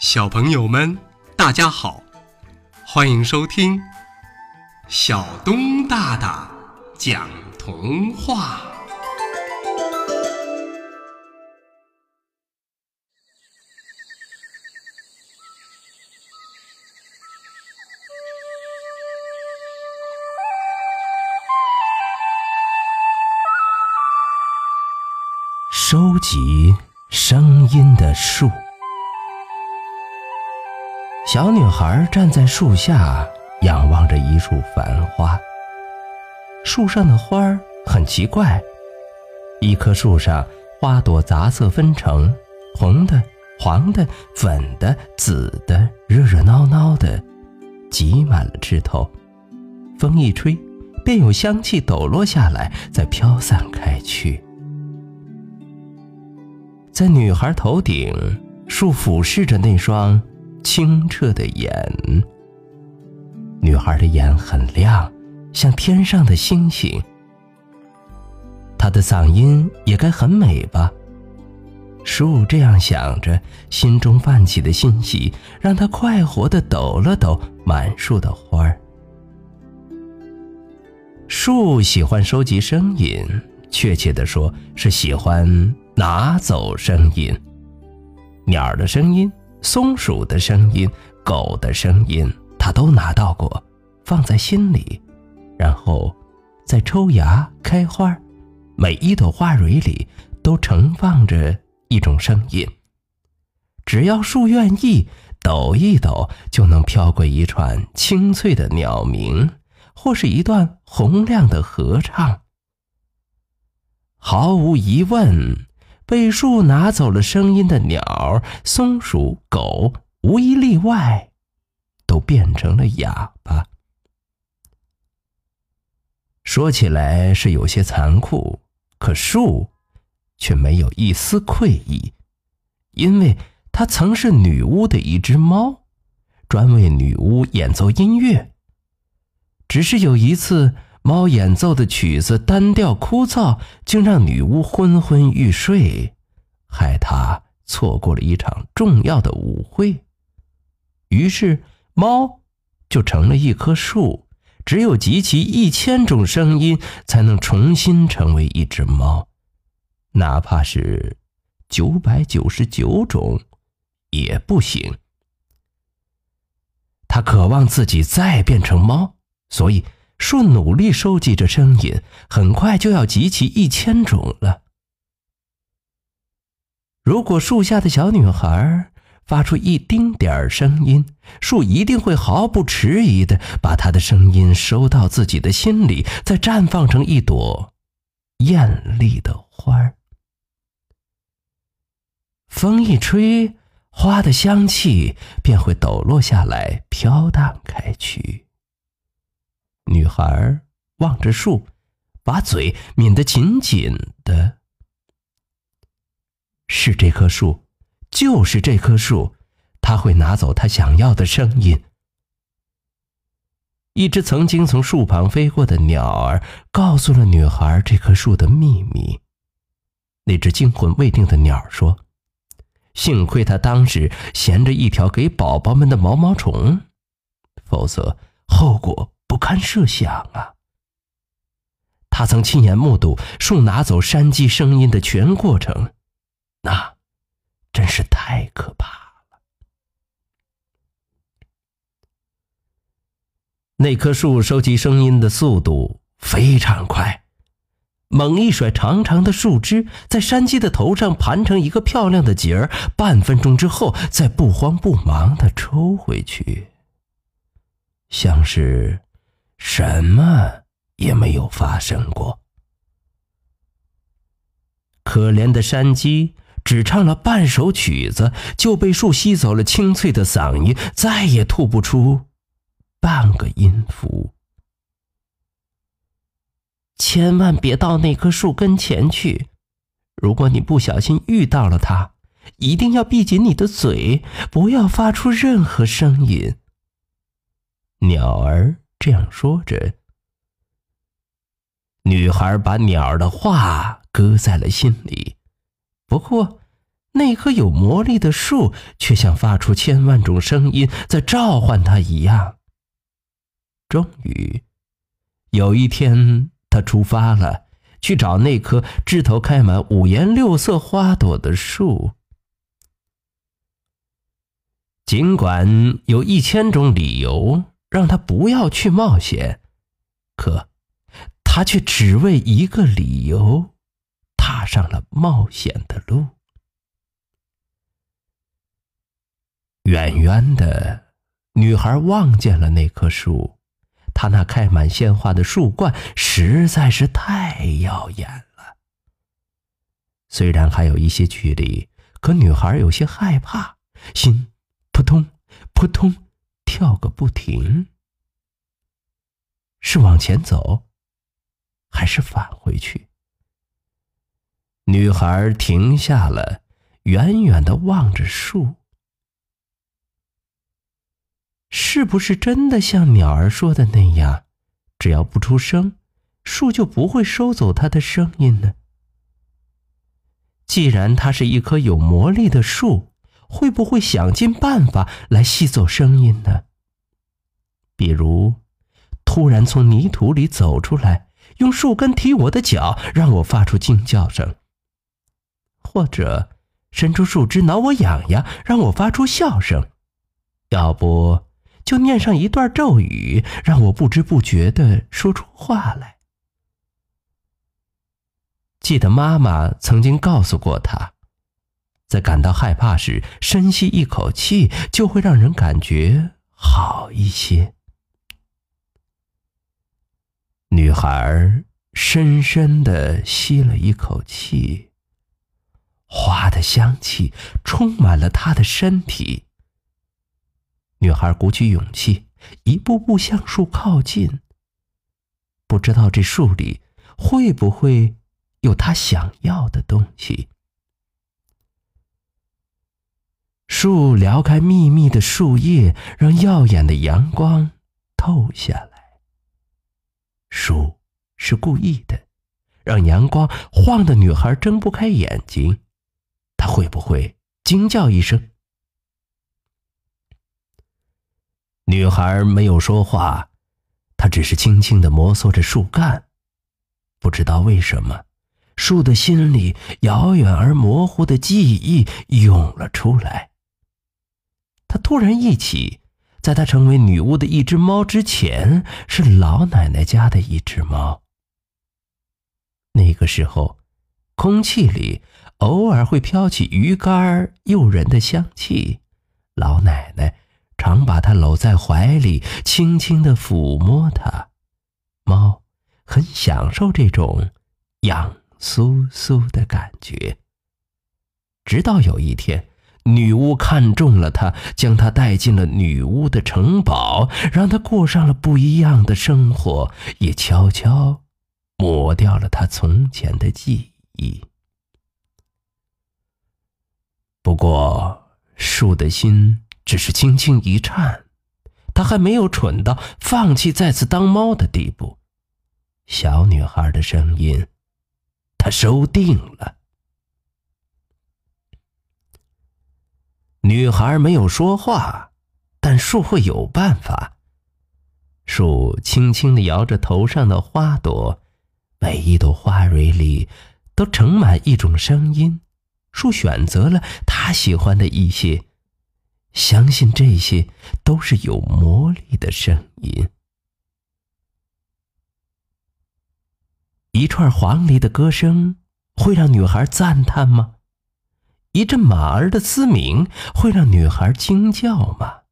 小朋友们，大家好，欢迎收听小东大大讲童话。收集声音的树。小女孩站在树下，仰望着一束繁花。树上的花很奇怪，一棵树上花朵杂色纷呈，红的、黄的、粉的、紫的，热热闹闹的，挤满了枝头。风一吹，便有香气抖落下来，再飘散开去。在女孩头顶，树俯视着那双。清澈的眼，女孩的眼很亮，像天上的星星。她的嗓音也该很美吧？树这样想着，心中泛起的欣喜，让它快活的抖了抖满树的花儿。树喜欢收集声音，确切的说，是喜欢拿走声音，鸟儿的声音。松鼠的声音，狗的声音，他都拿到过，放在心里，然后再抽芽开花。每一朵花蕊里都盛放着一种声音。只要树愿意抖一抖，就能飘过一串清脆的鸟鸣，或是一段洪亮的合唱。毫无疑问。被树拿走了声音的鸟、松鼠、狗，无一例外，都变成了哑巴。说起来是有些残酷，可树却没有一丝愧意，因为它曾是女巫的一只猫，专为女巫演奏音乐。只是有一次。猫演奏的曲子单调枯燥，竟让女巫昏昏欲睡，害她错过了一场重要的舞会。于是，猫就成了一棵树，只有集齐一千种声音，才能重新成为一只猫，哪怕是九百九十九种，也不行。他渴望自己再变成猫，所以。树努力收集着声音，很快就要集齐一千种了。如果树下的小女孩发出一丁点儿声音，树一定会毫不迟疑的把她的声音收到自己的心里，再绽放成一朵艳丽的花儿。风一吹，花的香气便会抖落下来，飘荡开去。女孩望着树，把嘴抿得紧紧的。是这棵树，就是这棵树，它会拿走她想要的声音。一只曾经从树旁飞过的鸟儿告诉了女孩这棵树的秘密。那只惊魂未定的鸟说：“幸亏它当时衔着一条给宝宝们的毛毛虫，否则后果……”不堪设想啊！他曾亲眼目睹树拿走山鸡声音的全过程，那真是太可怕了。那棵树收集声音的速度非常快，猛一甩长长的树枝，在山鸡的头上盘成一个漂亮的结儿，半分钟之后再不慌不忙的抽回去，像是……什么也没有发生过。可怜的山鸡只唱了半首曲子，就被树吸走了清脆的嗓音，再也吐不出半个音符。千万别到那棵树跟前去，如果你不小心遇到了它，一定要闭紧你的嘴，不要发出任何声音。鸟儿。这样说着，女孩把鸟儿的话搁在了心里。不过，那棵有魔力的树却像发出千万种声音在召唤她一样。终于，有一天，他出发了，去找那棵枝头开满五颜六色花朵的树。尽管有一千种理由让他不要去冒险，可他却只为一个理由，踏上了冒险的路。远远的，女孩望见了那棵树，它那开满鲜花的树冠实在是太耀眼了。虽然还有一些距离，可女孩有些害怕，心。扑通，扑通，跳个不停。是往前走，还是返回去？女孩停下了，远远的望着树。是不是真的像鸟儿说的那样，只要不出声，树就不会收走它的声音呢？既然它是一棵有魔力的树。会不会想尽办法来吸走声音呢？比如，突然从泥土里走出来，用树根踢我的脚，让我发出惊叫声；或者伸出树枝挠我痒痒，让我发出笑声；要不就念上一段咒语，让我不知不觉的说出话来。记得妈妈曾经告诉过他。在感到害怕时，深吸一口气，就会让人感觉好一些。女孩深深的吸了一口气，花的香气充满了她的身体。女孩鼓起勇气，一步步向树靠近。不知道这树里会不会有她想要的东西。树撩开密密的树叶，让耀眼的阳光透下。树是故意的，让阳光晃得女孩睁不开眼睛。她会不会惊叫一声？女孩没有说话，她只是轻轻的摩挲着树干。不知道为什么，树的心里遥远而模糊的记忆涌了出来。他突然一起，在她成为女巫的一只猫之前，是老奶奶家的一只猫。那个时候，空气里偶尔会飘起鱼干诱人的香气，老奶奶常把它搂在怀里，轻轻的抚摸它。猫很享受这种痒酥酥的感觉。直到有一天。女巫看中了他，将他带进了女巫的城堡，让他过上了不一样的生活，也悄悄抹掉了他从前的记忆。不过，树的心只是轻轻一颤，他还没有蠢到放弃再次当猫的地步。小女孩的声音，他收定了。女孩没有说话，但树会有办法。树轻轻地摇着头上的花朵，每一朵花蕊里都盛满一种声音。树选择了他喜欢的一些，相信这些都是有魔力的声音。一串黄鹂的歌声会让女孩赞叹吗？一阵马儿的嘶鸣会让女孩惊叫吗？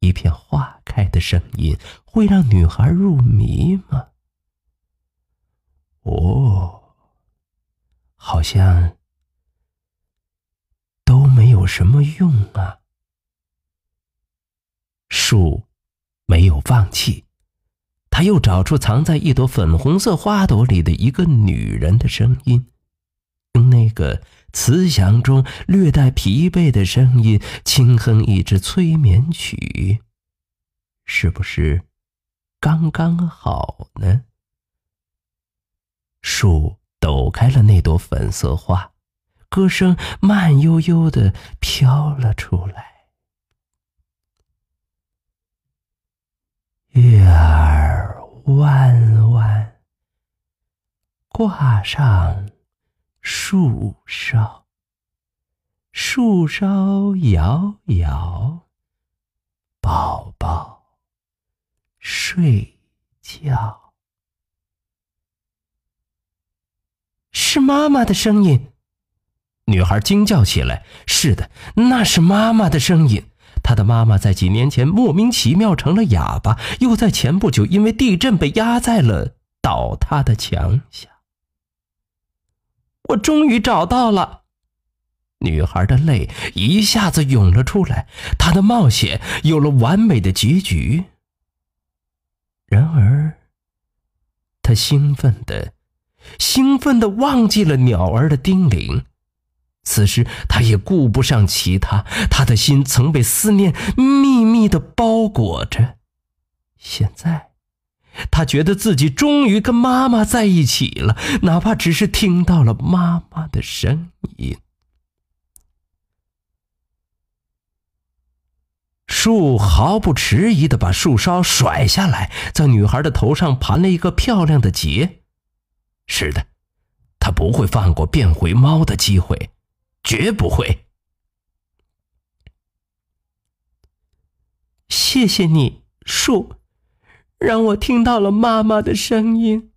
一片花开的声音会让女孩入迷吗？哦，好像都没有什么用啊。树没有放弃，他又找出藏在一朵粉红色花朵里的一个女人的声音，那个。慈祥中略带疲惫的声音，轻哼一支催眠曲，是不是刚刚好呢？树抖开了那朵粉色花，歌声慢悠悠的飘了出来。月儿弯弯，挂上树梢，树梢摇摇，宝宝睡觉。是妈妈的声音，女孩惊叫起来。是的，那是妈妈的声音。她的妈妈在几年前莫名其妙成了哑巴，又在前不久因为地震被压在了倒塌的墙下。我终于找到了，女孩的泪一下子涌了出来，她的冒险有了完美的结局。然而，她兴奋的、兴奋的忘记了鸟儿的叮咛。此时，他也顾不上其他，他的心曾被思念秘密的包裹着。现在，他觉得自己终于跟妈妈在一起了，哪怕只是听到了妈妈的声音。树毫不迟疑的把树梢甩下来，在女孩的头上盘了一个漂亮的结。是的，他不会放过变回猫的机会。绝不会。谢谢你，树，让我听到了妈妈的声音。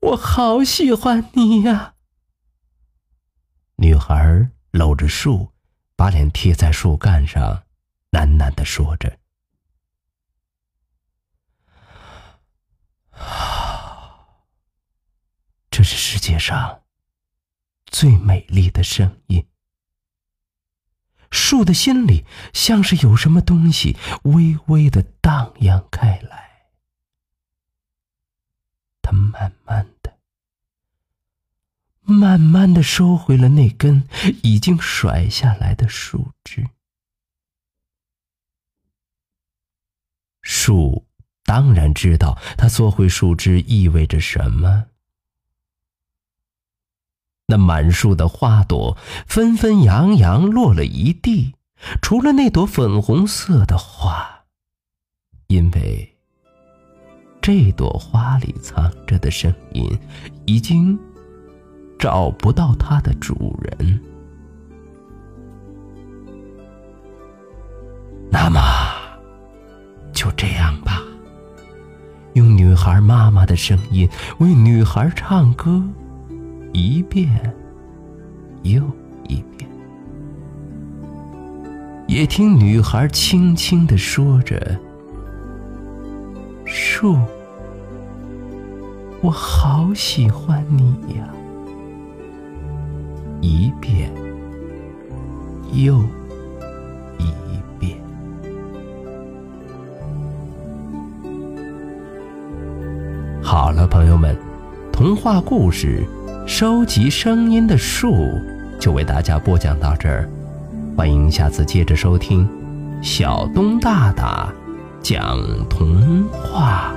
我好喜欢你呀！女孩搂着树，把脸贴在树干上，喃喃的说着：“ 这是世界上。”最美丽的声音。树的心里像是有什么东西微微的荡漾开来，他慢慢的、慢慢的收回了那根已经甩下来的树枝。树当然知道，他缩回树枝意味着什么。那满树的花朵纷纷扬扬落了一地，除了那朵粉红色的花，因为这朵花里藏着的声音已经找不到它的主人。那么，就这样吧，用女孩妈妈的声音为女孩唱歌。一遍又一遍，也听女孩轻轻的说着：“树，我好喜欢你呀。”一遍又一遍。好了，朋友们，童话故事。收集声音的树，就为大家播讲到这儿，欢迎下次接着收听，小东大大讲童话。